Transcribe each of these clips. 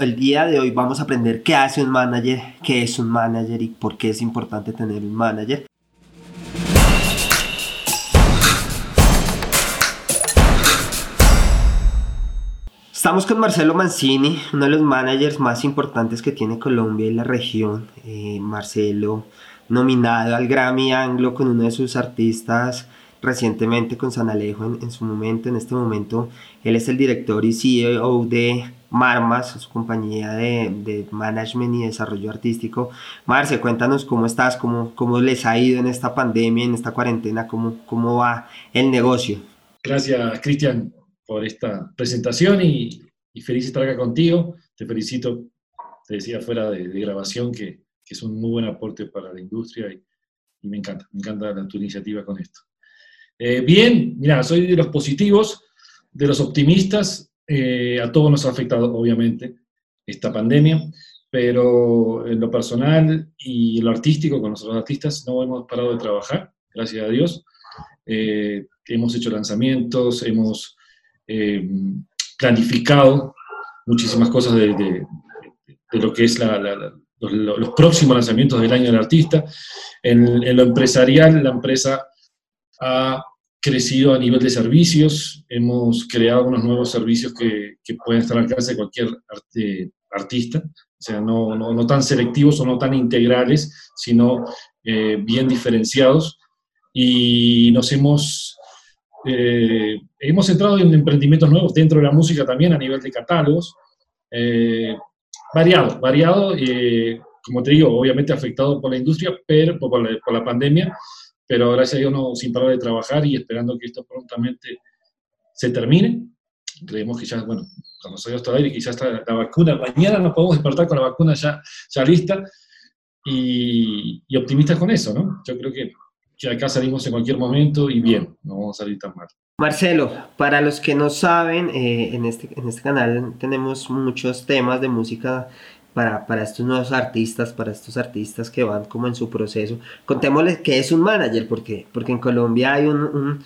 El día de hoy vamos a aprender qué hace un manager, qué es un manager y por qué es importante tener un manager. Estamos con Marcelo Mancini, uno de los managers más importantes que tiene Colombia y la región. Eh, Marcelo, nominado al Grammy Anglo con uno de sus artistas recientemente con San Alejo en, en, su momento, en este momento, él es el director y CEO de Marmas, su compañía de, de, management y desarrollo artístico. Marce, cuéntanos cómo estás, cómo, cómo les ha ido en esta pandemia, en esta cuarentena, cómo, cómo va el negocio. Gracias, Cristian, por esta presentación y, y, feliz estar acá contigo. Te felicito, te decía fuera de, de grabación, que, que, es un muy buen aporte para la industria y, me encanta, me encanta tu iniciativa con esto. Eh, bien, mira, soy de los positivos, de los optimistas eh, a todos nos ha afectado, obviamente, esta pandemia, pero en lo personal y lo artístico, con nosotros artistas, no hemos parado de trabajar, gracias a Dios. Eh, hemos hecho lanzamientos, hemos eh, planificado muchísimas cosas de, lo que es los, próximos lanzamientos del año del artista. En, en lo empresarial, la empresa ha crecido a nivel de servicios, hemos creado unos nuevos servicios que, que pueden estar al alcance de cualquier arte, artista, o sea, no, no, no, tan selectivos o no tan integrales, sino eh, bien diferenciados. Y nos hemos, eh, hemos entrado en emprendimientos nuevos dentro de la música también a nivel de catálogos, eh, variado, variado, como te digo, obviamente afectado por la industria, pero por la, por la pandemia, pero gracias a Dios no sin parar de trabajar y esperando que esto prontamente se termine. Creemos que ya, bueno, cuando salió esto aire, quizás está la vacuna, mañana nos podemos despertar con la vacuna ya, ya lista y, y optimistas con eso, ¿no? Yo creo que, que acá salimos en cualquier momento y bien, no vamos a salir tan mal. Marcelo, para los que no saben, eh, en, este, en este canal tenemos muchos temas de música para, para, estos nuevos artistas, para estos artistas que van como en su proceso. Contémosles qué es un manager, porque, porque en Colombia hay un,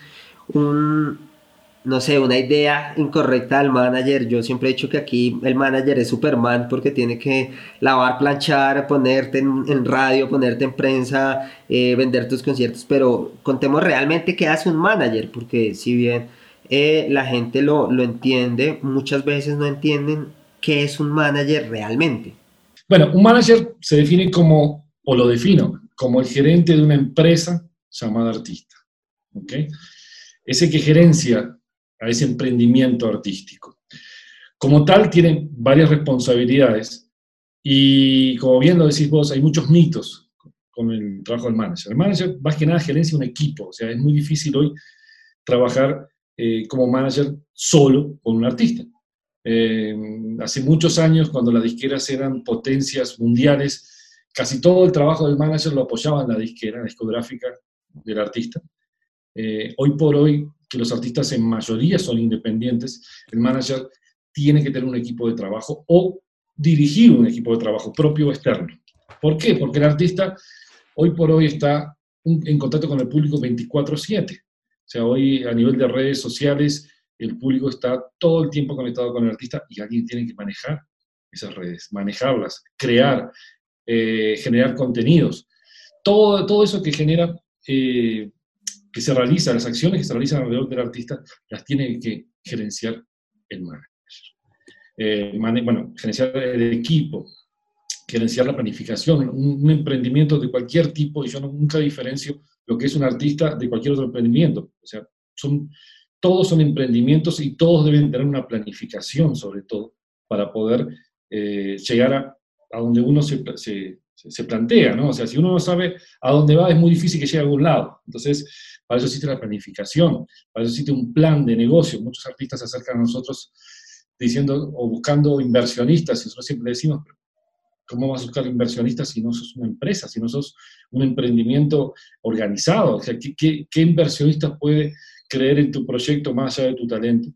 no sé, una idea incorrecta del manager. Yo siempre he dicho que aquí el manager es Superman porque tiene que lavar, planchar, ponerte en, en radio, ponerte en prensa, eh, vender tus conciertos, pero contemos realmente qué hace un manager, porque si bien eh, la gente lo, lo entiende, muchas veces no entienden qué es un manager realmente. Bueno, un manager se define como, o lo defino, como el gerente de una empresa llamada artista. ¿okay? Ese que gerencia a ese emprendimiento artístico. Como tal, tiene varias responsabilidades y, como bien lo decís vos, hay muchos mitos con el trabajo del manager. El manager, más que nada, gerencia un equipo, o sea, es muy difícil hoy trabajar eh, como manager solo con un artista. Eh, hace muchos años, cuando las disqueras eran potencias mundiales, casi todo el trabajo del manager lo apoyaba en la disquera, discográfica del artista. Eh, hoy por hoy, que los artistas en mayoría son independientes, el manager tiene que tener un equipo de trabajo o dirigir un equipo de trabajo propio o externo. ¿Por qué? Porque el artista hoy por hoy está en contacto con el público 24/7. O sea, hoy a nivel de redes sociales el público está todo el tiempo conectado con el artista y alguien tiene que manejar esas redes, manejarlas, crear, eh, generar contenidos. Todo, todo eso que genera, eh, que se realiza, las acciones que se realizan alrededor del artista, las tiene que gerenciar el manager. Eh, man bueno, gerenciar el equipo, gerenciar la planificación, un, un, emprendimiento de cualquier tipo, y yo nunca diferencio lo que es un artista de cualquier otro emprendimiento. O sea, son todos son emprendimientos y todos deben tener una planificación, sobre todo, para poder eh, llegar a, donde uno se, plantea, ¿no? O sea, si uno no sabe a dónde va, es muy difícil que llegue a algún lado. Entonces, para eso existe la planificación, para eso existe un plan de negocio. Muchos artistas se acercan a nosotros diciendo o buscando inversionistas, y nosotros siempre decimos, ¿cómo vas a buscar inversionistas si no sos una empresa, si no sos un emprendimiento organizado? O sea, ¿qué, qué, qué inversionista puede creer en tu proyecto más allá de tu talento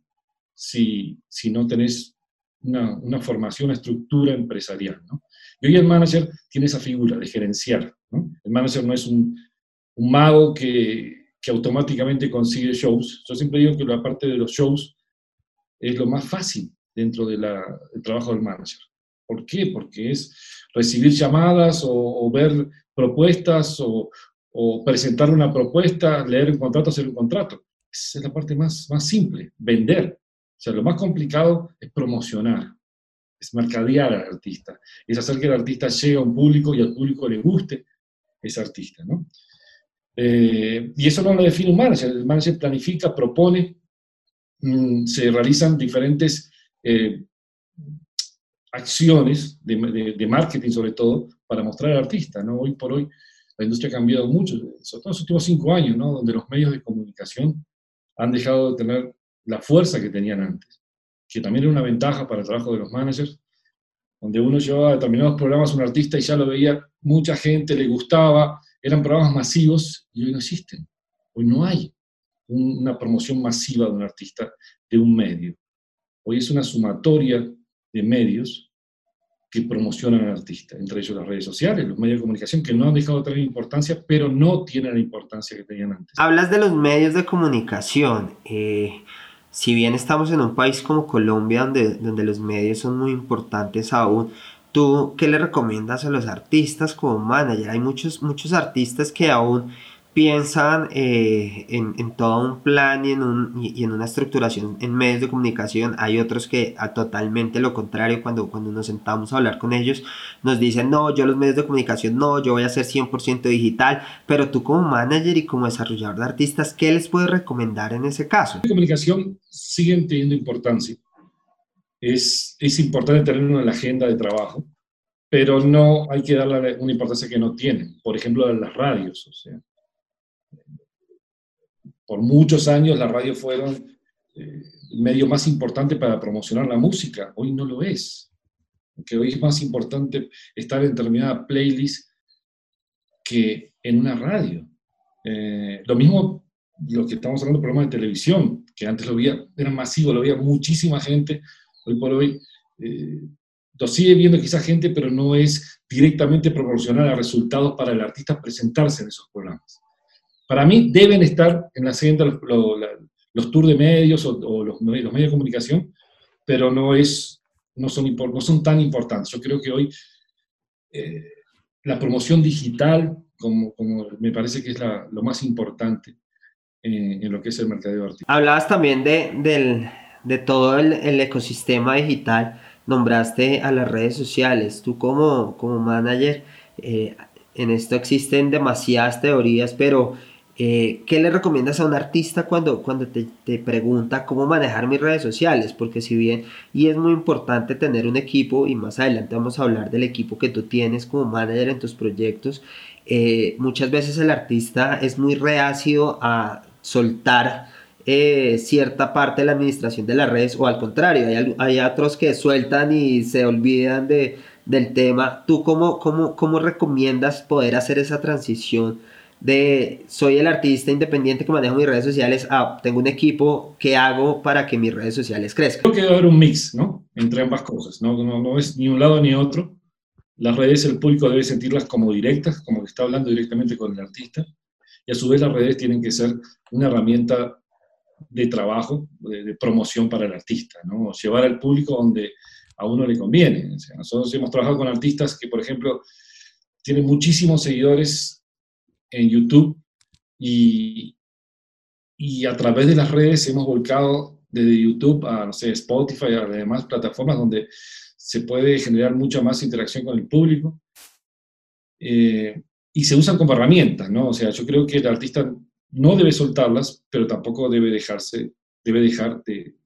si, si no tenés una, una, formación, una estructura empresarial. ¿no? Y hoy el manager tiene esa figura de gerenciar. ¿no? El manager no es un, un mago que, que, automáticamente consigue shows. Yo siempre digo que la parte de los shows es lo más fácil dentro de del trabajo del manager. ¿Por qué? Porque es recibir llamadas o, ver propuestas o, presentar una propuesta, leer un contrato, hacer un contrato. Es la parte más, más simple, vender. O sea, lo más complicado es promocionar, es mercadear al artista, es hacer que el artista llegue a un público y al público le guste ese artista, ¿no? Eh, y eso no lo define un manager, el manager planifica, propone, mm, se realizan diferentes eh, acciones de, marketing sobre todo para mostrar al artista, ¿no? Hoy por hoy la industria ha cambiado mucho, sobre todo en los últimos cinco años, ¿no? Donde los medios de comunicación han dejado de tener la fuerza que tenían antes, que también era una ventaja para el trabajo de los managers, donde uno llevaba determinados programas a un artista y ya lo veía mucha gente, le gustaba, eran programas masivos y hoy no existen. Hoy no hay una promoción masiva de un artista, de un medio. Hoy es una sumatoria de medios que promocionan al artista, entre ellos las redes sociales, los medios de comunicación, que no han dejado de tener importancia, pero no tienen la importancia que tenían antes. Hablas de los medios de comunicación. Eh, si bien estamos en un país como Colombia, donde, donde los medios son muy importantes aún, ¿tú qué le recomiendas a los artistas como manager? Hay muchos, muchos artistas que aún piensan eh, en, todo un plan y en, un, y, en una estructuración en medios de comunicación. Hay otros que a totalmente lo contrario, cuando, cuando nos sentamos a hablar con ellos, nos dicen, no, yo los medios de comunicación no, yo voy a ser 100% digital, pero tú como manager y como desarrollador de artistas, ¿qué les puedes recomendar en ese caso? La comunicación sigue teniendo importancia. Es, es importante tenerlo en la agenda de trabajo, pero no hay que darle una importancia que no tienen. Por ejemplo, las radios, o sea, por muchos años las radios fueron eh, el medio más importante para promocionar la música. Hoy no lo es. Porque hoy es más importante estar en determinada playlist que en una radio. Eh, lo mismo lo que estamos hablando de programas de televisión, que antes lo veía, era masivo, lo veía muchísima gente. Hoy por hoy eh, lo sigue viendo quizá gente, pero no es directamente proporcional a resultados para el artista presentarse en esos programas. Para mí deben estar en la siguiente los, tours de medios o, los, medios de comunicación, pero no, es, no, son, no son tan importantes. Yo creo que hoy eh, la promoción digital, como, como, me parece que es lo más importante eh, en lo que es el mercado artístico. Hablabas también de, del, de todo el, el, ecosistema digital, nombraste a las redes sociales. Tú como, como manager, eh, en esto existen demasiadas teorías, pero eh, ¿Qué le recomiendas a un artista cuando, cuando te, te, pregunta cómo manejar mis redes sociales? Porque si bien, y es muy importante tener un equipo, y más adelante vamos a hablar del equipo que tú tienes como manager en tus proyectos, eh, muchas veces el artista es muy reacio a soltar eh, cierta parte de la administración de las redes, o al contrario, hay, hay otros que sueltan y se olvidan de, del tema. ¿Tú cómo, cómo, cómo recomiendas poder hacer esa transición? De soy el artista independiente que manejo mis redes sociales a tengo un equipo que hago para que mis redes sociales crezcan. Creo que debe haber un mix, ¿no? Entre ambas cosas, ¿no? No, es ni un lado ni otro. Las redes, el público debe sentirlas como directas, como que está hablando directamente con el artista, y a su vez las redes tienen que ser una herramienta de trabajo, de, promoción para el artista, ¿no? Llevar al público donde a uno le conviene. nosotros hemos trabajado con artistas que, por ejemplo, tienen muchísimos seguidores en YouTube y, y a través de las redes hemos volcado desde YouTube a, no sé, Spotify, a las demás plataformas donde se puede generar mucha más interacción con el público. Eh, y se usan como herramientas, ¿no? O sea, yo creo que el artista no debe soltarlas, pero tampoco debe dejarse, debe dejar de,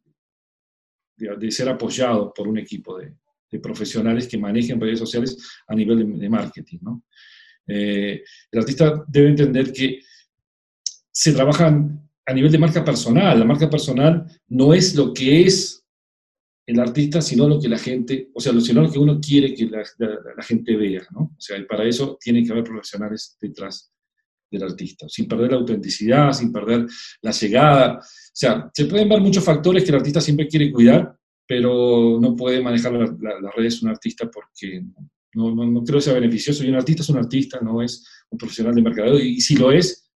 de, ser apoyado por un equipo de, de, profesionales que manejen redes sociales a nivel de, de marketing, ¿no? Eh, el artista debe entender que se trabaja a nivel de marca personal. La marca personal no es lo que es el artista, sino lo que la gente, o sea, sino lo que uno quiere que la, gente vea, ¿no? O sea, y para eso tiene que haber profesionales detrás del artista, sin perder la autenticidad, sin perder la llegada. O sea, se pueden ver muchos factores que el artista siempre quiere cuidar, pero no puede manejar las redes un artista porque no, no, no, creo que sea beneficioso. Y un artista es un artista, no es un profesional de mercadeo. Y, si lo es,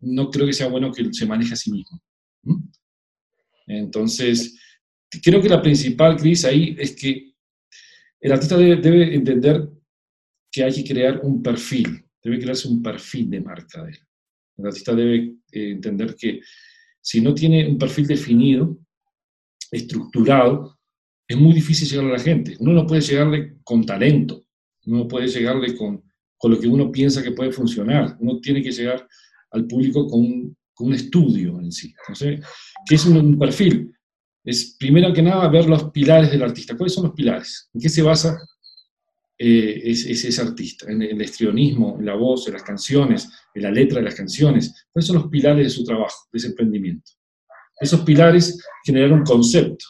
no creo que sea bueno que se maneje a sí mismo. Entonces, creo que la principal crisis ahí es que el artista debe, entender que hay que crear un perfil, debe crearse un perfil de marca de. El artista debe eh, entender que si no tiene un perfil definido, estructurado, es muy difícil llegar a la gente. Uno no puede llegarle con talento, no puede llegarle con, con lo que uno piensa que puede funcionar. Uno tiene que llegar al público con un, con un estudio en sí. Entonces, ¿qué es un, perfil? Es primero que nada ver los pilares del artista. ¿Cuáles son los pilares? ¿En qué se basa eh, ese, artista? ¿En el estrionismo, en la voz, en las canciones, en la letra de las canciones? ¿Cuáles son los pilares de su trabajo, de ese emprendimiento? Esos pilares generan un concepto.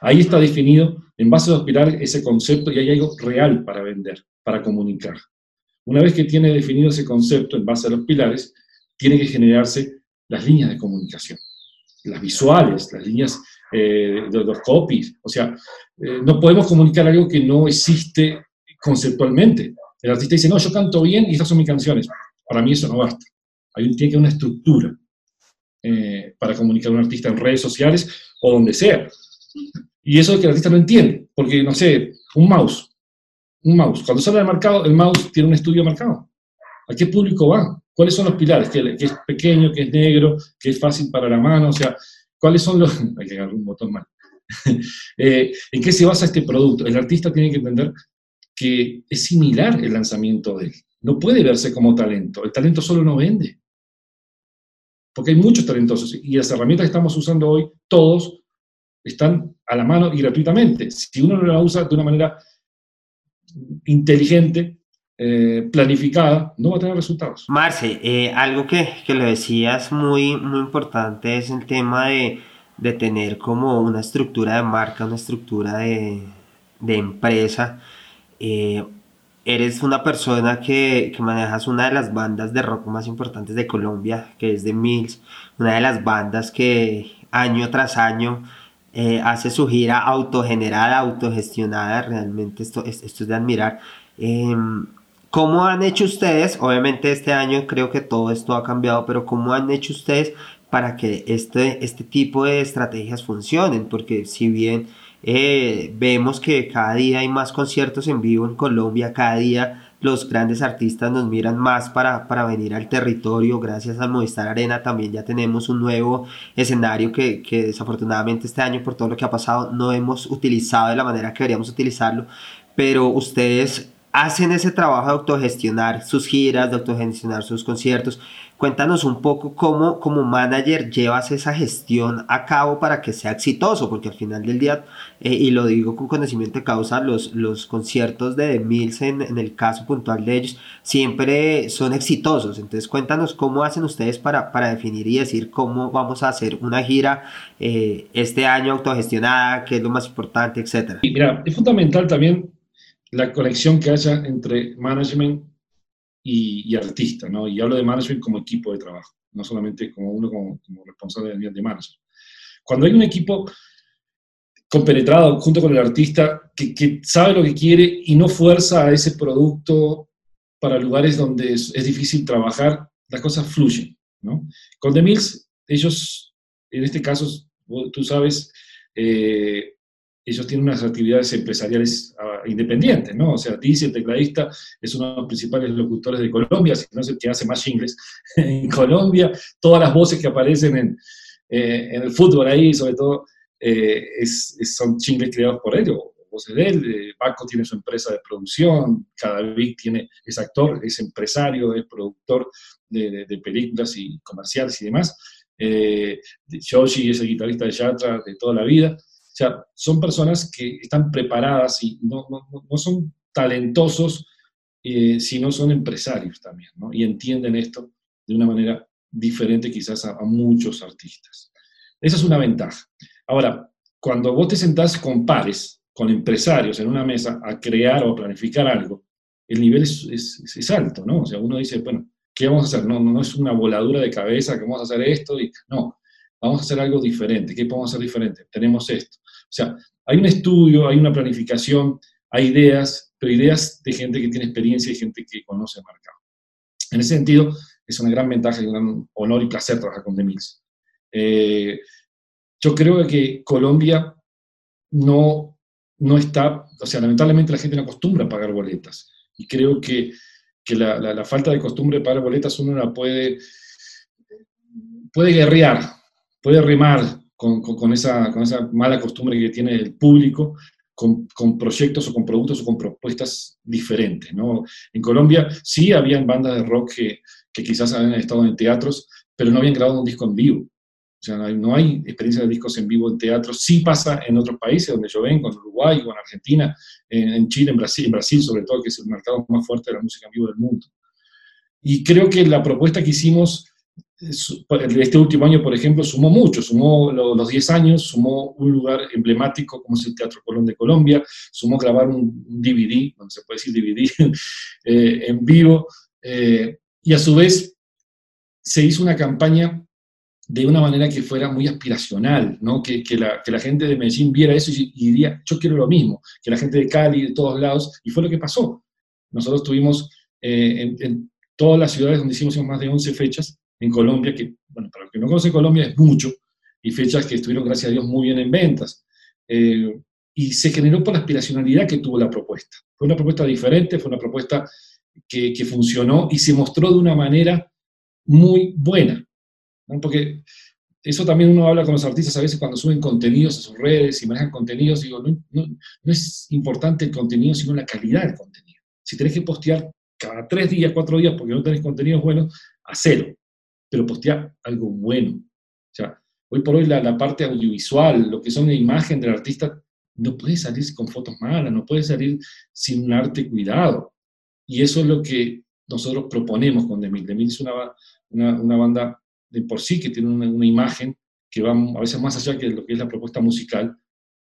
Ahí está definido, en base a los pilares, ese concepto y hay algo real para vender, para comunicar. Una vez que tiene definido ese concepto en base a los pilares, tiene que generarse las líneas de comunicación, las visuales, las líneas eh, de los copies. O sea, eh, no podemos comunicar algo que no existe conceptualmente. El artista dice, no, yo canto bien y estas son mis canciones. Para mí eso no basta. Hay tiene que una estructura eh, para comunicar a un artista en redes sociales o donde sea. Y eso es que el artista no entiende, porque, no sé, un mouse, un mouse. Cuando sale al mercado, el mouse tiene un estudio marcado. ¿A qué público va? ¿Cuáles son los pilares? Que, es pequeño, que es negro, que es fácil para la mano, o sea, ¿cuáles son los... Hay que agarrar un botón más. Eh, ¿En qué se basa este producto? El artista tiene que entender que es similar el lanzamiento de él. No puede verse como talento. El talento solo no vende. Porque hay muchos talentosos y las herramientas que estamos usando hoy, todos están a la mano y gratuitamente. Si uno no la usa de una manera inteligente, eh, planificada, no va a tener resultados. Marce, eh, algo que, que le decías muy, muy importante es el tema de, de, tener como una estructura de marca, una estructura de, de empresa. Eh, eres una persona que, que, manejas una de las bandas de rock más importantes de Colombia, que es The Mills, una de las bandas que año tras año hace su gira autogenerada, autogestionada, realmente esto, esto es de admirar. Em, ¿Cómo han hecho ustedes? Obviamente este año creo que todo esto ha cambiado, pero ¿cómo han hecho ustedes para que este, este tipo de estrategias funcionen? Porque si bien eh, vemos que cada día hay más conciertos en vivo en Colombia, cada día los grandes artistas nos miran más para, para venir al territorio. Gracias al Movistar Arena también ya tenemos un nuevo escenario que, que desafortunadamente este año por todo lo que ha pasado no hemos utilizado de la manera que deberíamos utilizarlo. Pero ustedes hacen ese trabajo de autogestionar sus giras, de autogestionar sus conciertos. Cuéntanos un poco cómo como manager llevas esa gestión a cabo para que sea exitoso, porque al final del día, eh, y lo digo con conocimiento de causa, los, los conciertos de The Mills en, el caso puntual de ellos siempre son exitosos. Entonces cuéntanos cómo hacen ustedes para, para definir y decir cómo vamos a hacer una gira eh, este año autogestionada, qué es lo más importante, etcétera. mira, es fundamental también la conexión que haya entre management y, artista, ¿no? Y hablo de management como equipo de trabajo, no solamente como uno como, responsable de, de management. Cuando hay un equipo compenetrado junto con el artista que, sabe lo que quiere y no fuerza a ese producto para lugares donde es, difícil trabajar, las cosas fluyen, ¿no? Con The Mills, ellos, en este caso, tú sabes, eh, ellos tienen unas actividades empresariales ah, independientes, ¿no? O sea, Dizzy, el tecladista, es uno de los principales locutores de Colombia, si no es el que hace más jingles en Colombia. Todas las voces que aparecen en, eh, en el fútbol ahí, sobre todo, eh, es, son jingles creados por él, o voces de él. Eh, Paco tiene su empresa de producción, Cadavic tiene, es actor, es empresario, es productor de, de, películas y comerciales y demás. Eh, Yoshi es el guitarrista de Yatra de toda la vida. Sea, son personas que están preparadas y no, no, no son talentosos, eh, sino son empresarios también, ¿no? Y entienden esto de una manera diferente quizás a, muchos artistas. Esa es una ventaja. Ahora, cuando vos te sentás con pares, con empresarios en una mesa a crear o planificar algo, el nivel es, es, es, alto, ¿no? O sea, uno dice, bueno, ¿qué vamos a hacer? No, no, no es una voladura de cabeza que vamos a hacer esto y no, vamos a hacer algo diferente. ¿Qué podemos hacer diferente? Tenemos esto. O sea, hay un estudio, hay una planificación, hay ideas, pero ideas de gente que tiene experiencia y gente que conoce el mercado. En ese sentido, es una gran ventaja un gran honor y placer trabajar con Demils. Eh, yo creo que Colombia no, no está, o sea, lamentablemente la gente no acostumbra a pagar boletas. Y creo que, la, falta de costumbre de pagar boletas uno la puede, puede guerrear, puede remar con, esa, con esa mala costumbre que tiene el público con, proyectos o con productos o con propuestas diferentes. ¿no? En Colombia sí habían bandas de rock que, que, quizás habían estado en teatros, pero no habían grabado un disco en vivo. O sea, no hay, experiencia de discos en vivo en teatro. Sí pasa en otros países donde yo vengo, en Uruguay o en Argentina, en, Chile, en Brasil, en Brasil sobre todo, que es el mercado más fuerte de la música en vivo del mundo. Y creo que la propuesta que hicimos este último año, por ejemplo, sumó mucho, sumó los 10 años, sumó un lugar emblemático como es el Teatro Colón de Colombia, sumó grabar un, DVD, donde se puede decir DVD, eh, en vivo, eh, y a su vez se hizo una campaña de una manera que fuera muy aspiracional, ¿no? que, la, gente de Medellín viera eso y, diría, yo quiero lo mismo, que la gente de Cali, de todos lados, y fue lo que pasó. Nosotros tuvimos eh, en, en, todas las ciudades donde hicimos más de 11 fechas, en Colombia, que, bueno, para los que no conocen Colombia es mucho, y fechas que estuvieron, gracias a Dios, muy bien en ventas. Eh, y se generó por la aspiracionalidad que tuvo la propuesta. Fue una propuesta diferente, fue una propuesta que, funcionó y se mostró de una manera muy buena. Porque eso también uno habla con los artistas a veces cuando suben contenidos a sus redes y manejan contenidos, digo, no es importante el contenido, sino la calidad del contenido. Si tenés que postear cada tres días, cuatro días, porque no tenés contenidos buenos, hacelo pero postea algo bueno. O sea, hoy por hoy la, parte audiovisual, lo que son la imagen del artista, no puede salir con fotos malas, no puede salir sin un arte cuidado. Y eso es lo que nosotros proponemos con Demil. Demil es una, una, banda de por sí que tiene una, imagen que va a veces más allá que lo que es la propuesta musical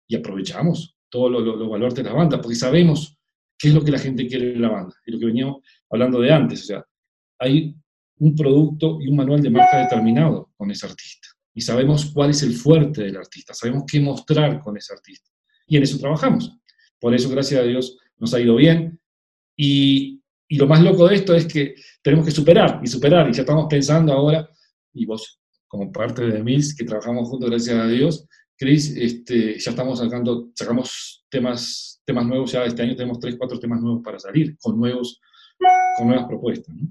y aprovechamos todos los lo, valores de la banda, porque sabemos qué es lo que la gente quiere de la banda, y lo que veníamos hablando de antes, o sea, hay un producto y un manual de marca determinado con ese artista. Y sabemos cuál es el fuerte del artista, sabemos qué mostrar con ese artista. Y en eso trabajamos. Por eso, gracias a Dios, nos ha ido bien. Y, y lo más loco de esto es que tenemos que superar y superar. Y ya estamos pensando ahora, y vos como parte de Mills, que trabajamos juntos, gracias a Dios, Chris, este, ya estamos sacando, sacamos temas, temas nuevos, ya este año tenemos tres, cuatro temas nuevos para salir, con, nuevos, con nuevas propuestas. ¿no?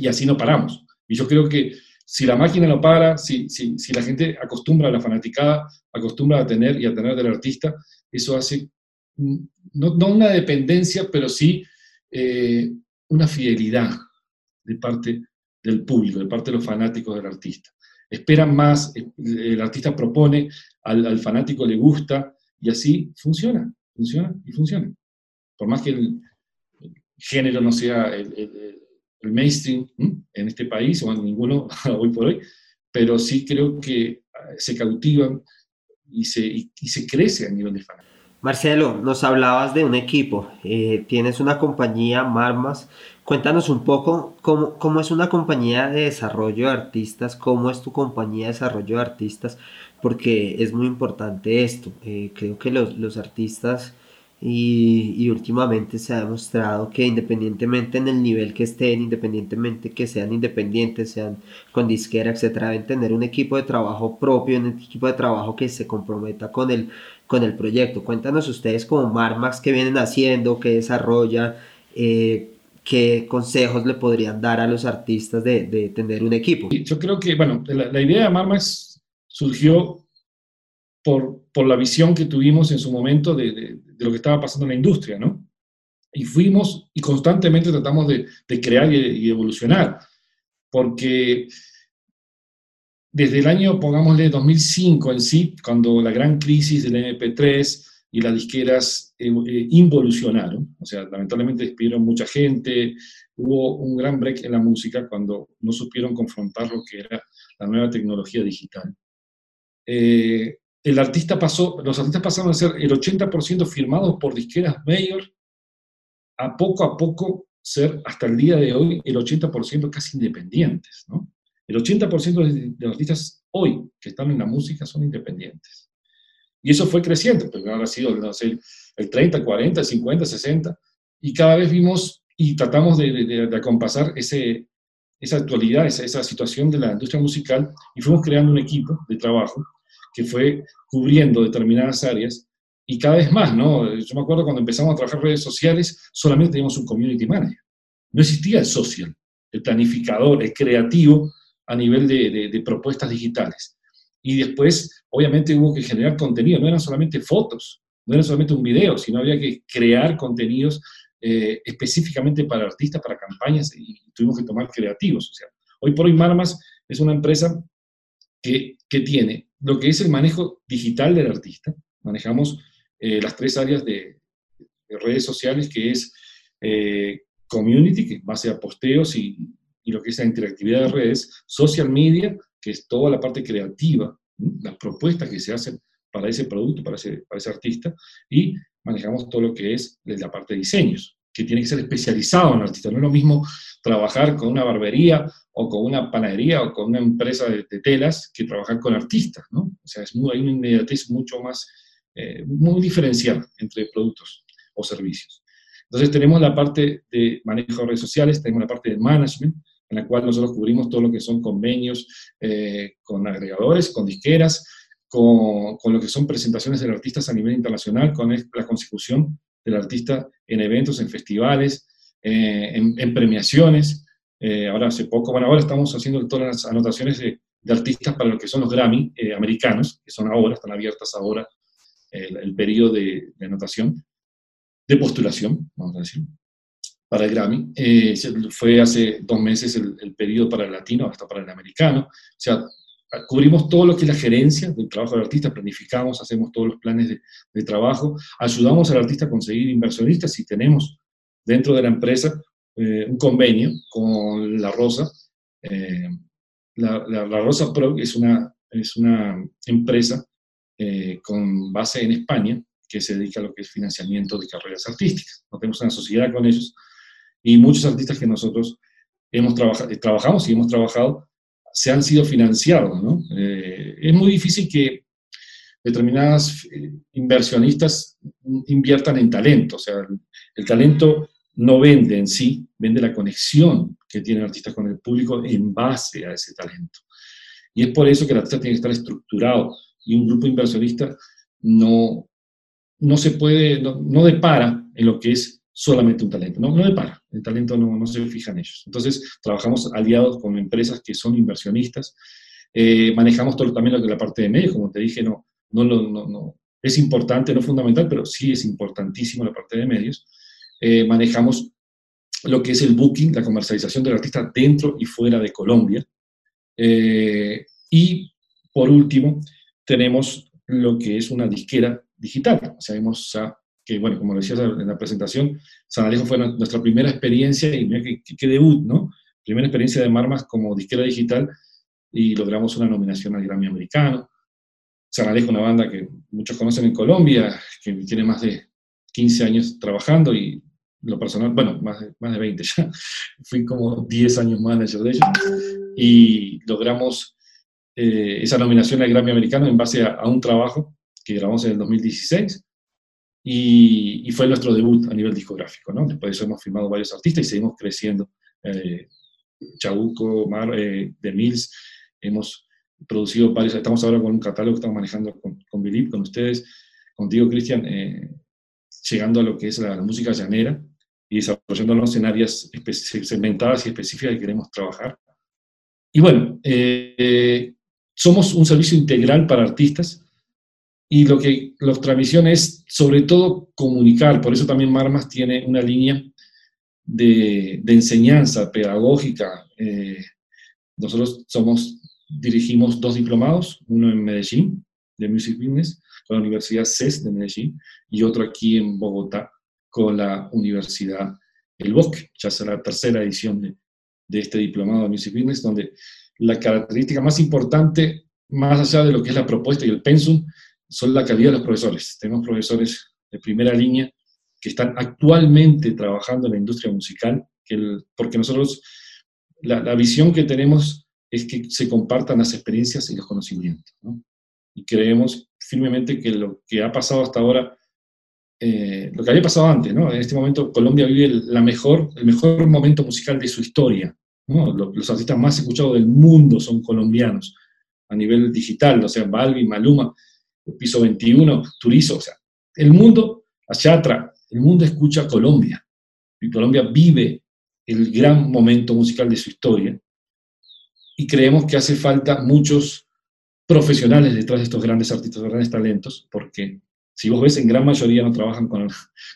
Y así no paramos. Y yo creo que si la máquina no para, si, si, si, la gente acostumbra a la fanaticada, acostumbra a tener y a tener del artista, eso hace no, no una dependencia, pero sí eh, una fidelidad de parte del público, de parte de los fanáticos del artista. Esperan más, eh, el artista propone, al, fanático le gusta, y así funciona, funciona y funciona. Por más que el, género no sea el mainstream en este país, o en ninguno hoy por hoy, pero sí creo que ah, se cautivan y se, y, se crece. Marcelo, nos hablabas de un equipo, eh, tienes una compañía, Marmas, cuéntanos un poco cómo, cómo, es una compañía de desarrollo de artistas, cómo es tu compañía de desarrollo de artistas, porque es muy importante esto, eh, creo que los, los artistas y, últimamente se ha demostrado que independientemente en el nivel que estén, independientemente que sean independientes, sean con disquera, etcétera, deben tener un equipo de trabajo propio, un equipo de trabajo que se comprometa con el, con el proyecto. Cuéntanos ustedes como Marmax qué vienen haciendo, qué desarrolla, eh, qué consejos le podrían dar a los artistas de, de tener un equipo. Yo creo que, bueno, la, la idea de Marmax surgió por, por, la visión que tuvimos en su momento de, de, lo que estaba pasando en la industria, ¿no? Y fuimos y constantemente tratamos de, de crear y, y, evolucionar, porque desde el año, pongámosle 2005 en sí, cuando la gran crisis del MP3 y las disqueras eh, eh, involucionaron, o sea, lamentablemente despidieron mucha gente, hubo un gran break en la música cuando no supieron confrontar lo que era la nueva tecnología digital. Eh, el artista pasó, los artistas pasaron a ser el 80% firmados por disqueras mayor a poco a poco ser hasta el día de hoy el 80% casi independientes, ¿no? El 80% de los artistas hoy que están en la música son independientes. Y eso fue creciendo, porque ahora ha sido no sé, el 30, 40, 50, 60, y cada vez vimos y tratamos de, de, de acompasar ese, esa actualidad, esa, esa situación de la industria musical, y fuimos creando un equipo de trabajo que fue cubriendo determinadas áreas y cada vez más, ¿no? Yo me acuerdo cuando empezamos a trabajar redes sociales, solamente teníamos un community manager. No existía el social, el planificador, el creativo a nivel de, propuestas digitales. Y después, obviamente, hubo que generar contenido, no eran solamente fotos, no era solamente un video, sino había que crear contenidos eh, específicamente para artistas, para campañas, y tuvimos que tomar creativos. O sea, hoy por hoy Marmas es una empresa que, que tiene lo que es el manejo digital del artista. Manejamos eh, las tres áreas de, redes sociales, que es eh, community, que es base a posteos y, y, lo que es la interactividad de redes, social media, que es toda la parte creativa, las propuestas que se hacen para ese producto, para ese, para ese artista, y manejamos todo lo que es la parte de diseños, que tiene que ser especializado en artista. No es lo mismo trabajar con una barbería o con una panadería o con una empresa de, telas que trabajar con artistas, ¿no? O sea, es muy, hay una inmediatez mucho más eh, muy diferencial entre productos o servicios. Entonces tenemos la parte de manejo de redes sociales, tenemos la parte de management, en la cual nosotros cubrimos todo lo que son convenios eh, con agregadores, con disqueras, con, con, lo que son presentaciones de artistas a nivel internacional, con la consecución del artista en eventos, en festivales, eh, en, premiaciones. ahora hace poco, bueno, ahora estamos haciendo todas las anotaciones de, de artistas para lo que son los Grammy americanos, que son ahora, están abiertas ahora el, periodo de, anotación, de postulación, vamos a decir, para el Grammy. Eh, fue hace dos meses el, periodo para el latino, hasta para el americano. O sea, cubrimos todo lo que es la gerencia del trabajo del artista, planificamos, hacemos todos los planes de, trabajo, ayudamos al artista a conseguir inversionistas si tenemos dentro de la empresa eh, un convenio con La Rosa. Eh, la, la, Rosa Pro es una, es una empresa eh, con base en España, que se dedica a lo que es financiamiento de carreras artísticas. Tenemos una sociedad con ellos y muchos artistas que nosotros hemos trabajado, trabajamos y hemos trabajado se han sido financiados. ¿no? Eh, es muy difícil que determinadas eh, inversionistas inviertan en talento. O sea, el, talento no vende en sí, vende la conexión que tiene el artista con el público en base a ese talento. Y es por eso que el artista tiene que estar estructurado y un grupo inversionista no, no se puede, no, depara en lo que es solamente un talento, no, no depara, el talento no, no se fija en ellos. Entonces, trabajamos aliados con empresas que son inversionistas, eh, manejamos todo, también lo que la parte de medios, como te dije, no, no, no, no, es importante, no fundamental, pero sí es importantísimo la parte de medios. Eh, manejamos lo que es el booking, la comercialización del artista dentro y fuera de Colombia. Eh, y por último, tenemos lo que es una disquera digital. Sabemos que, bueno, como decías en la presentación, San Alejo fue nuestra primera experiencia y mira qué, debut, ¿no? Primera experiencia de Marmas como disquera digital y logramos una nominación al Grammy americano. San Alejo, una banda que muchos conocen en Colombia, que tiene más de 15 años trabajando y lo personal, bueno, más de, más de 20 ya, fui como 10 años manager de ellos y logramos eh, esa nominación al Grammy americano en base a, un trabajo que grabamos en el 2016 y, fue nuestro debut a nivel discográfico. ¿no? Después de eso hemos firmado varios artistas y seguimos creciendo. Eh, Chabuco, Mar, eh, The Mills, hemos producido varios, estamos ahora con un catálogo que estamos manejando con, con con ustedes, contigo, Cristian, eh, llegando a lo que es la, música llanera y desarrollándonos en áreas segmentadas y específicas que queremos trabajar. Y bueno, eh, somos un servicio integral para artistas y lo que nuestra misión es sobre todo comunicar, por eso también Marmas tiene una línea de, enseñanza pedagógica. Eh, nosotros somos, dirigimos dos diplomados, uno en Medellín, de Music Business, con la Universidad CES de Medellín, y otro aquí en Bogotá, con la Universidad El Bosque, ya será la tercera edición de, de este diplomado de Music Business, donde la característica más importante, más allá de lo que es la propuesta y el pensum, son la calidad de los profesores. Tenemos profesores de primera línea que están actualmente trabajando en la industria musical, porque nosotros, la, visión que tenemos es que se compartan las experiencias y los conocimientos. Y creemos firmemente que lo que ha pasado hasta ahora, eh, lo que había pasado antes, ¿no? en este momento Colombia vive la mejor, el mejor momento musical de su historia. Los, artistas más escuchados del mundo son colombianos a nivel digital, o sea, Balbi, Maluma, Piso 21, Turizo, o sea, el mundo, allá atrás, el mundo escucha a Colombia. Y Colombia vive el gran momento musical de su historia. Y creemos que hace falta muchos profesionales detrás de estos grandes artistas, grandes talentos, porque si vos ves, en gran mayoría no trabajan con,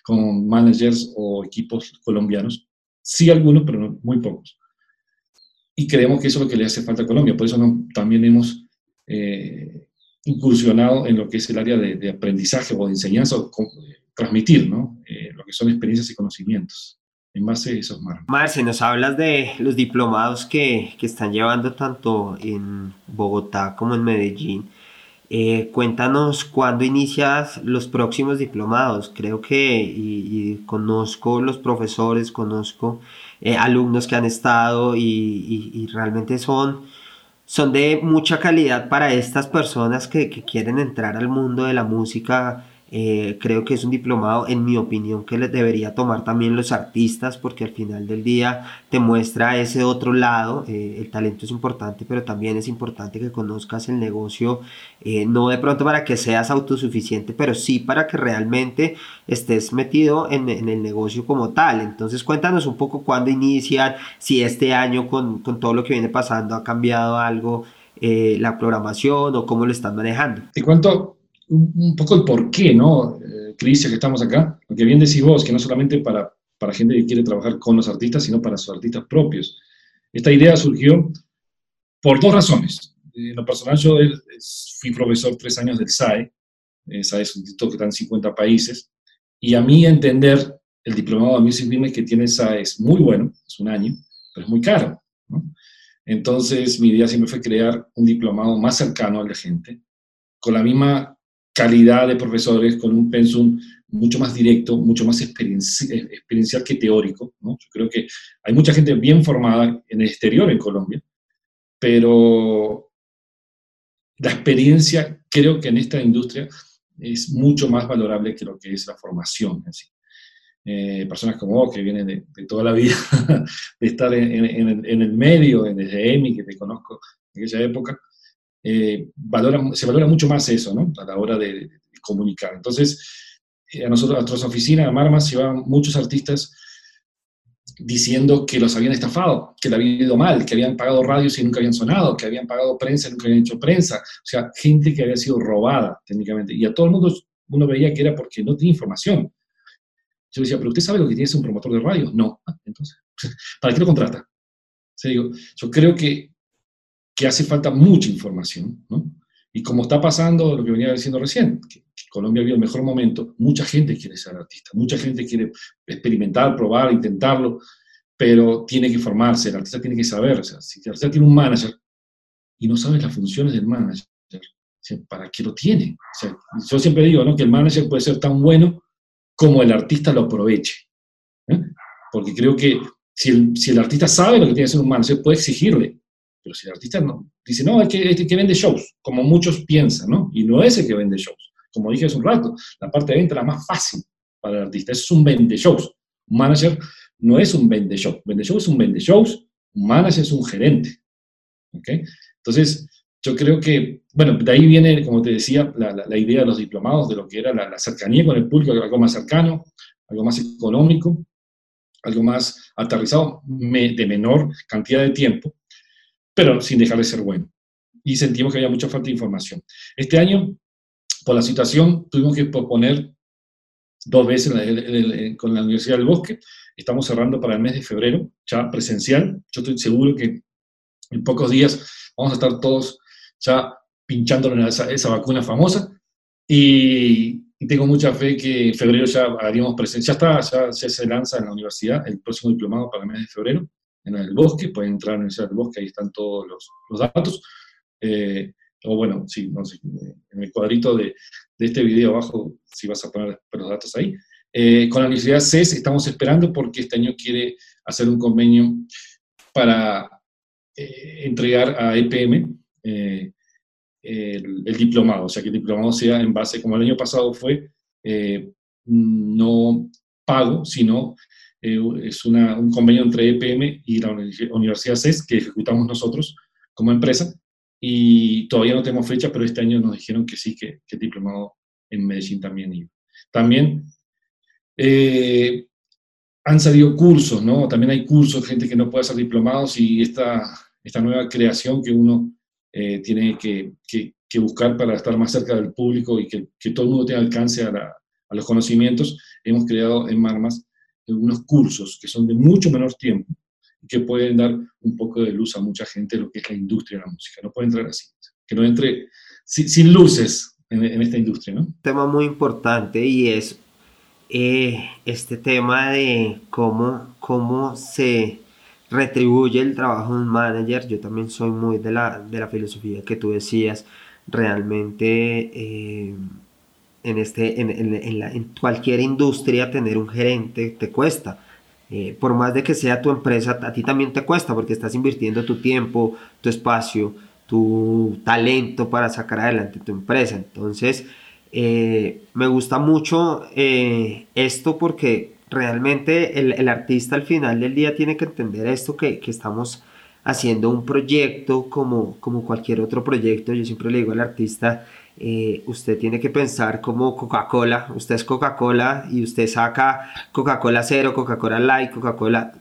con managers o equipos colombianos. Sí algunos, pero muy pocos. Y creemos que eso es lo que le hace falta a Colombia. Por eso también hemos eh, incursionado en lo que es el área de, aprendizaje o de enseñanza, o transmitir ¿no? Eh, lo que son experiencias y conocimientos en base a esos marcos. Marce, nos hablas de los diplomados que, que, están llevando tanto en Bogotá como en Medellín. Eh, cuéntanos cuándo inicias los próximos diplomados. Creo que y, conozco los profesores, conozco eh, alumnos que han estado y, y, realmente son, son de mucha calidad para estas personas que, que quieren entrar al mundo de la música eh, creo que es un diplomado, en mi opinión, que les debería tomar también los artistas, porque al final del día te muestra ese otro lado. Eh, el talento es importante, pero también es importante que conozcas el negocio, eh, no de pronto para que seas autosuficiente, pero sí para que realmente estés metido en, el negocio como tal. Entonces, cuéntanos un poco cuándo inician, si este año con, con todo lo que viene pasando ha cambiado algo. la programación o cómo lo están manejando. Te cuento un, poco el por qué, ¿no? Eh, que estamos acá, porque bien decís vos, que no solamente para, para gente que quiere trabajar con los artistas, sino para sus artistas propios. Esta idea surgió por dos razones. En lo personal, yo fui profesor tres años del SAE, eh, SAE es un instituto que está en 50 países, y a mí entender el diplomado de Music Business que tiene SAE es muy bueno, es un año, pero es muy caro. Entonces, mi idea siempre fue crear un diplomado más cercano a la gente, con la misma calidad de profesores, con un pensum mucho más directo, mucho más experiencial que teórico. ¿no? Yo creo que hay mucha gente bien formada en el exterior en Colombia, pero la experiencia creo que en esta industria es mucho más valorable que lo que es la formación en sí. Eh, personas como vos, que vienen de, toda la vida, de estar en, el medio, desde EMI, que te conozco en aquella época, eh, se valora mucho más eso, ¿no? A la hora de, comunicar. Entonces, eh, a nosotros, a nuestras oficinas, a Marmas, llevaban muchos artistas diciendo que los habían estafado, que le habían ido mal, que habían pagado radios y nunca habían sonado, que habían pagado prensa y nunca habían hecho prensa. O sea, gente que había sido robada técnicamente. Y a todo el mundo uno veía que era porque no tenía información. Yo decía, pero usted sabe lo que tiene que un promotor de radio. No. Ah, entonces, ¿para qué lo contrata? O digo, yo creo que que hace falta mucha información, ¿no? Y como está pasando lo que venía diciendo recién, que, Colombia vio el mejor momento, mucha gente quiere ser artista, mucha gente quiere experimentar, probar, intentarlo, pero tiene que formarse, el artista tiene que saber, si el artista tiene un manager y no sabes las funciones del manager, ¿para qué lo tiene? O sea, yo siempre digo ¿no? que el manager puede ser tan bueno como el artista lo aproveche. ¿eh? Porque creo que si el, si el artista sabe lo que tiene que ser un manager, puede exigirle, pero si el artista no, dice, no, es que, es que vende shows, como muchos piensan, ¿no? Y no es el que vende shows. Como dije hace un rato, la parte de venta es la más fácil para el artista. Es un vende shows. Un manager no es un vende shows. Vende shows es un vende shows. Un manager es un gerente. ¿Ok? Entonces, yo creo que, bueno, de ahí viene, como te decía, la, la, idea de los diplomados, de lo que era la, la, cercanía con el público, algo más cercano, algo más económico, algo más aterrizado, de menor cantidad de tiempo, pero sin dejar de ser bueno. Y sentimos que había mucha falta de información. Este año, por la situación, tuvimos que proponer dos veces con la Universidad del Bosque. Estamos cerrando para el mes de febrero, ya presencial. Yo estoy seguro que en pocos días vamos a estar todos ya pinchándonos esa, esa vacuna famosa. Y, tengo mucha fe que en febrero ya haríamos presencial. Ya ya se lanza en la universidad el próximo diplomado para el mes de febrero en el bosque, pueden entrar en el bosque, ahí están todos los, datos. Eh, o bueno, sí, no sé, en el cuadrito de, de, este video abajo, si vas a poner los datos ahí. Eh, con la Universidad CES estamos esperando porque este año quiere hacer un convenio para eh, entregar a EPM el, diplomado, o sea que el diplomado sea en base, como el año pasado fue, no pago, sino eh, es un convenio entre EPM y la Universidad CES que ejecutamos nosotros como empresa y todavía no tenemos fecha, pero este año nos dijeron que sí, que, que el diplomado en Medellín también iba. También eh, han salido cursos, ¿no? También hay cursos, gente que no puede ser diplomados y esta, esta nueva creación que uno eh, tiene que, buscar para estar más cerca del público y que, todo el mundo tenga alcance a, a, los conocimientos, hemos creado en Marmas unos cursos que son de mucho menor tiempo y que pueden dar un poco de luz a mucha gente lo que es la industria de la música. No puede entrar así, que no entre sin, luces en, en, esta industria, ¿no? Un tema muy importante y es eh, este tema de cómo, cómo se retribuye el trabajo de un manager. Yo también soy muy de la, de la filosofía que tú decías. Realmente eh, en, este, en, en, cualquier industria tener un gerente te cuesta. Eh, por más de que sea tu empresa, a ti también te cuesta porque estás invirtiendo tu tiempo, tu espacio, tu talento para sacar adelante tu empresa. Entonces, eh, me gusta mucho eh, esto porque realmente el, artista al final del día tiene que entender esto que, estamos haciendo un proyecto como, como cualquier otro proyecto. Yo siempre le digo al artista, eh, usted tiene que pensar como Coca-Cola. Usted es Coca-Cola y usted saca Coca-Cola cero, Coca-Cola light, Coca-Cola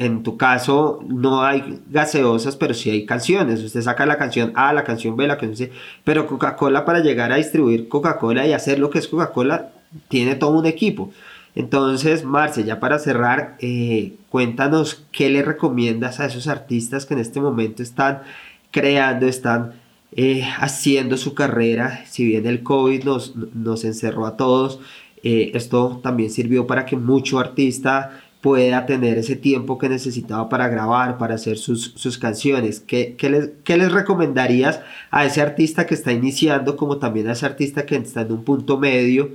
en tu caso no hay gaseosas, pero sí hay canciones. Usted saca la canción A, la canción B, la canción C. Pero Coca-Cola para llegar a distribuir Coca-Cola y hacer lo que es Coca-Cola, tiene todo un equipo. Entonces, Marce, ya para cerrar, eh, cuéntanos qué le recomiendas a esos artistas que en este momento están creando, están eh, haciendo su carrera. Si bien el COVID nos, nos encerró a todos, eh, esto también sirvió para que mucho artista pueda tener ese tiempo que necesitaba para grabar, para hacer sus, sus canciones. ¿Qué, qué, les, ¿Qué, les, recomendarías a ese artista que está iniciando, como también a ese artista que está en un punto medio,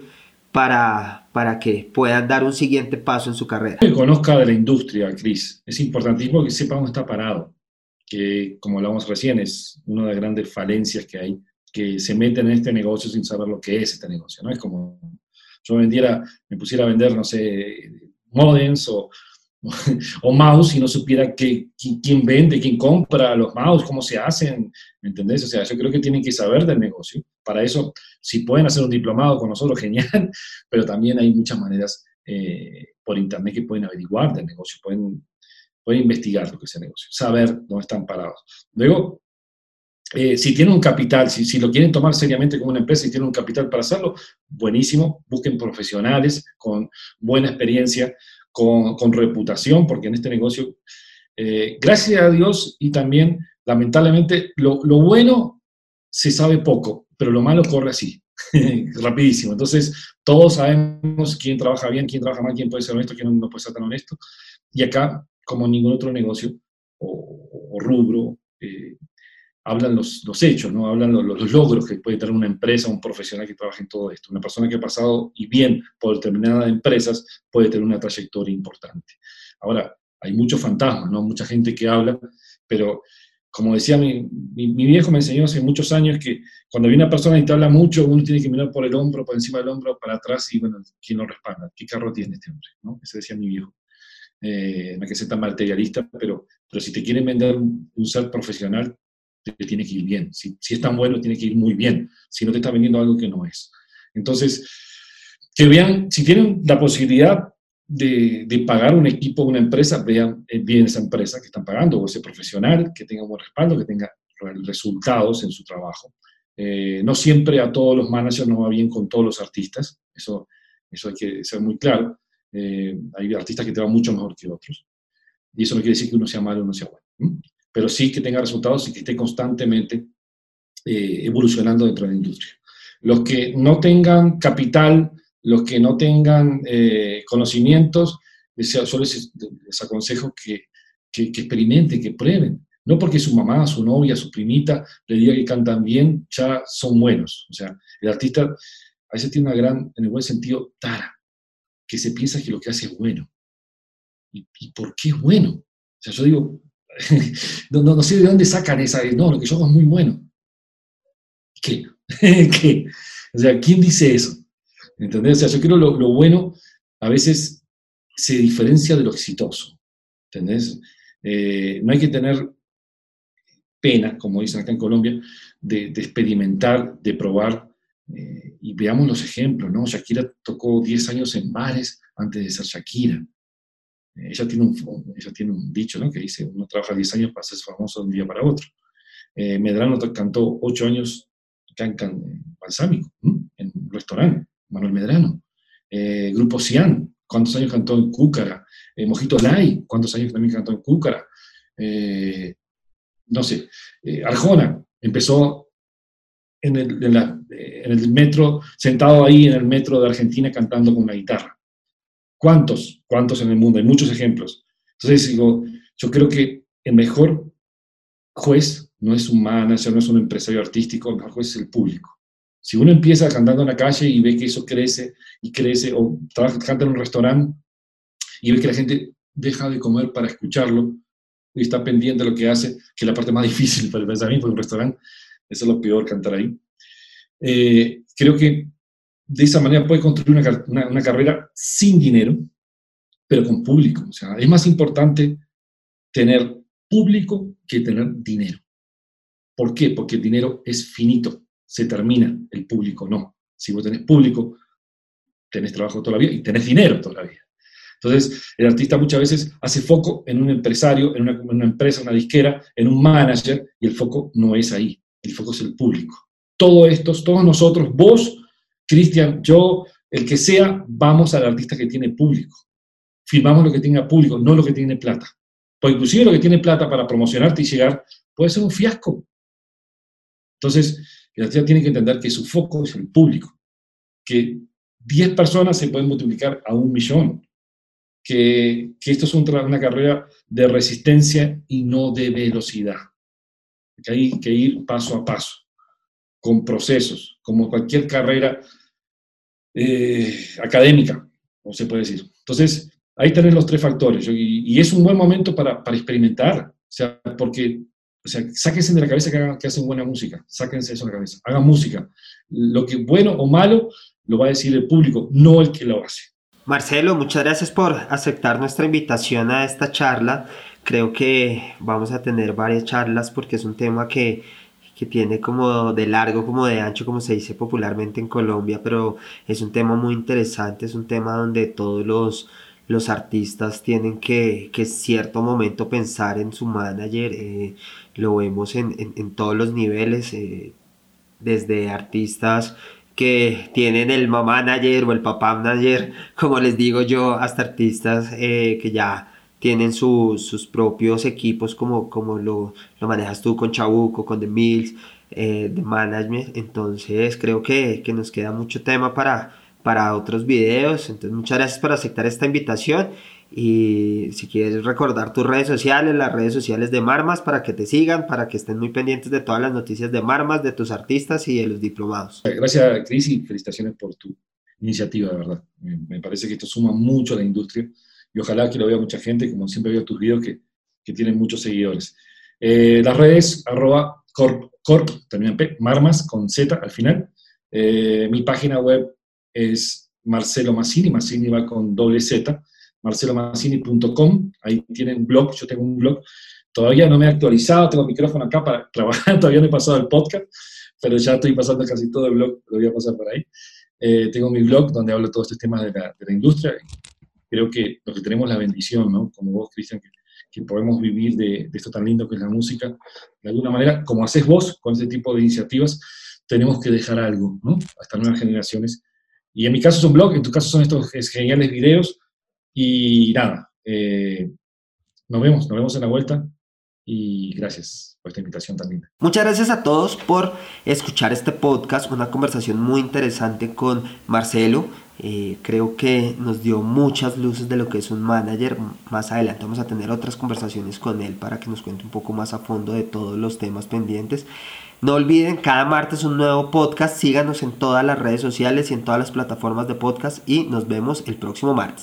para, para que puedan dar un siguiente paso en su carrera? Que conozca de la industria, Cris. Es importantísimo que sepa dónde está parado, que como hablábamos recién, es una de las grandes falencias que hay, que se meten en este negocio sin saber lo que es este negocio. ¿no? Es como yo vendiera, me pusiera a vender, no sé, modems o, o mouse y no supiera que, quién vende, quién compra los mouse, cómo se hacen, ¿me entendés? O sea, yo creo que tienen que saber del negocio. Para eso, si pueden hacer un diplomado con nosotros, genial, pero también hay muchas maneras eh, por internet que pueden averiguar del negocio, pueden, pueden investigar lo que es el negocio, saber dónde están parados. Luego, eh, si tienen un capital, si, lo quieren tomar seriamente como una empresa y tienen un capital para hacerlo, buenísimo, busquen profesionales con buena experiencia, con, con reputación, porque en este negocio, eh, gracias a Dios y también, lamentablemente, lo, lo, bueno se sabe poco, pero lo malo corre así, rapidísimo. Entonces, todos sabemos quién trabaja bien, quién trabaja mal, quién puede ser honesto, quién no puede ser tan honesto. Y acá, como ningún otro negocio o, rubro, eh, hablan los, los hechos, ¿no? hablan los, los, logros que puede tener una empresa, un profesional que trabaja en todo esto. Una persona que ha pasado y bien por determinadas empresas puede tener una trayectoria importante. Ahora, hay muchos fantasmas, ¿no? mucha gente que habla, pero como decía mi, mi, viejo, me enseñó hace muchos años que cuando viene una persona y te habla mucho, uno tiene que mirar por el hombro, por encima del hombro, para atrás y, bueno, ¿quién lo respalda? ¿Qué carro tiene este hombre? ¿no? Ese decía mi viejo. Eh, no hay que ser tan materialista, pero, pero si te quieren vender un, un ser profesional, te tiene que ir bien. Si, si, es tan bueno, tiene que ir muy bien. Si no te está vendiendo algo que no es. Entonces, que vean, si tienen la posibilidad de, de pagar un equipo, una empresa, vean eh, bien esa empresa que están pagando, o ese profesional que tenga un buen respaldo, que tenga resultados en su trabajo. Eh, no siempre a todos los managers nos va bien con todos los artistas, eso, eso hay que ser muy claro. Eh, hay artistas que te van mucho mejor que otros. Y eso no quiere decir que uno sea malo o uno sea bueno pero sí que tenga resultados y que esté constantemente eh, evolucionando dentro de la industria. Los que no tengan capital, los que no tengan eh, conocimientos, solo les, aconsejo que, que, experimenten, que prueben. No porque su mamá, su novia, su primita le diga que cantan bien, ya son buenos. O sea, el artista a veces tiene una gran, en el buen sentido, tara, que se piensa que lo que hace es bueno. ¿Y, por qué es bueno? O sea, yo digo, no, no, sé de dónde sacan esa, no, lo que yo hago es muy bueno. ¿Qué? ¿Qué? O sea, ¿quién dice eso? ¿Entendés? O sea, yo creo lo, lo bueno a veces se diferencia de lo exitoso. ¿Entendés? Eh, no hay que tener pena, como dicen acá en Colombia, de, de experimentar, de probar. Eh, y veamos los ejemplos, ¿no? Shakira tocó 10 años en bares antes de ser Shakira. Ella tiene un, ella tiene un dicho. Que dice, uno trabaja 10 años para ser famoso de un día para otro. Eh, Medrano cantó 8 años en balsámico, en un restaurante, Manuel Medrano. Eh, Grupo Cian, ¿cuántos años cantó en Cúcara? Eh, Mojito Lai, ¿cuántos años también cantó en Cúcara? no sé, Arjona empezó en el, en el metro, sentado ahí en el metro de Argentina cantando con una guitarra. ¿Cuántos? ¿Cuántos en el mundo? Hay muchos ejemplos. Entonces digo, yo creo que el mejor juez no es un manager, no es un empresario artístico, el mejor juez es el público. Si uno empieza cantando en la calle y ve que eso crece y crece, o trabaja, canta en un restaurante y ve que la gente deja de comer para escucharlo y está pendiente de lo que hace, que es la parte más difícil para el pensamiento de un restaurante, eso es lo peor, cantar ahí. Eh, creo que de esa manera puede construir una, carrera sin dinero, pero con público. O sea, es más importante tener público que tener dinero. ¿Por qué? Porque el dinero es finito, se termina, el público no. Si vos tenés público, tenés trabajo todavía y tenés dinero todavía. Entonces, el artista muchas veces hace foco en un empresario, en una, en una empresa, una disquera, en un manager, y el foco no es ahí, el foco es el público. Todos estos, todos nosotros, vos, Cristian, yo, el que sea, vamos al artista que tiene público. Firmamos lo que tenga público, no lo que tiene plata. Pues inclusive lo que tiene plata para promocionarte y llegar puede ser un fiasco. Entonces, el artista tiene que entender que su foco es el público, que 10 personas se pueden multiplicar a un millón, que, esto es una carrera de resistencia y no de velocidad, que hay que ir paso a paso con procesos, como cualquier carrera eh, académica, como se puede decir. Entonces, ahí tenés los tres factores, y, es un buen momento para, experimentar, o sea, porque, o sea, sáquense de la cabeza que, hacen buena música, sáquense eso de la cabeza, hagan música. Lo que bueno o malo lo va a decir el público, no el que lo hace. Marcelo, muchas gracias por aceptar nuestra invitación a esta charla. Creo que vamos a tener varias charlas porque es un tema que que tiene como de largo, como de ancho, como se dice popularmente en Colombia, pero es un tema muy interesante, es un tema donde todos los, los artistas tienen que, que cierto momento pensar en su manager, eh, lo vemos en, en, todos los niveles, eh, desde artistas que tienen el mamá manager o el papá manager, como les digo yo, hasta artistas eh, que ya tienen sus propios equipos como, como lo, lo, manejas tú con Chabuco, con The Mills, eh, de Management. Entonces creo que, que, nos queda mucho tema para, para otros videos. Entonces muchas gracias por aceptar esta invitación. Y si quieres recordar tus redes sociales, las redes sociales de Marmas para que te sigan, para que estén muy pendientes de todas las noticias de Marmas, de tus artistas y de los diplomados. Gracias, Cris, y felicitaciones por tu iniciativa, de verdad. Me parece que esto suma mucho a la industria y ojalá que lo vea mucha gente, como siempre veo tus videos que, que tienen muchos seguidores. Eh, las redes, arroba corp, corp, también P, marmas con Z al final. Eh, mi página web es Marcelo Massini, Massini va con doble Z, marcelomassini.com, ahí tienen blog, yo tengo un blog, todavía no me he actualizado, tengo el micrófono acá para trabajar, todavía no he pasado el podcast, pero ya estoy pasando casi todo el blog, lo voy a pasar por ahí. Eh, tengo mi blog donde hablo de todos estos temas de la, de la industria, creo que los que tenemos la bendición, ¿no? Como vos, Cristian, que, podemos vivir de, esto tan lindo que es la música, de alguna manera, como haces vos con este tipo de iniciativas, tenemos que dejar algo, ¿no? Hasta nuevas generaciones. Y en mi caso es un blog, en tu caso son estos geniales videos. Y nada, eh, nos vemos, nos vemos en la vuelta. Y gracias por esta invitación también. Muchas gracias a todos por escuchar este podcast, una conversación muy interesante con Marcelo. Eh, creo que nos dio muchas luces de lo que es un manager. Más adelante vamos a tener otras conversaciones con él para que nos cuente un poco más a fondo de todos los temas pendientes. No olviden, cada martes un nuevo podcast. Síganos en todas las redes sociales y en todas las plataformas de podcast y nos vemos el próximo martes.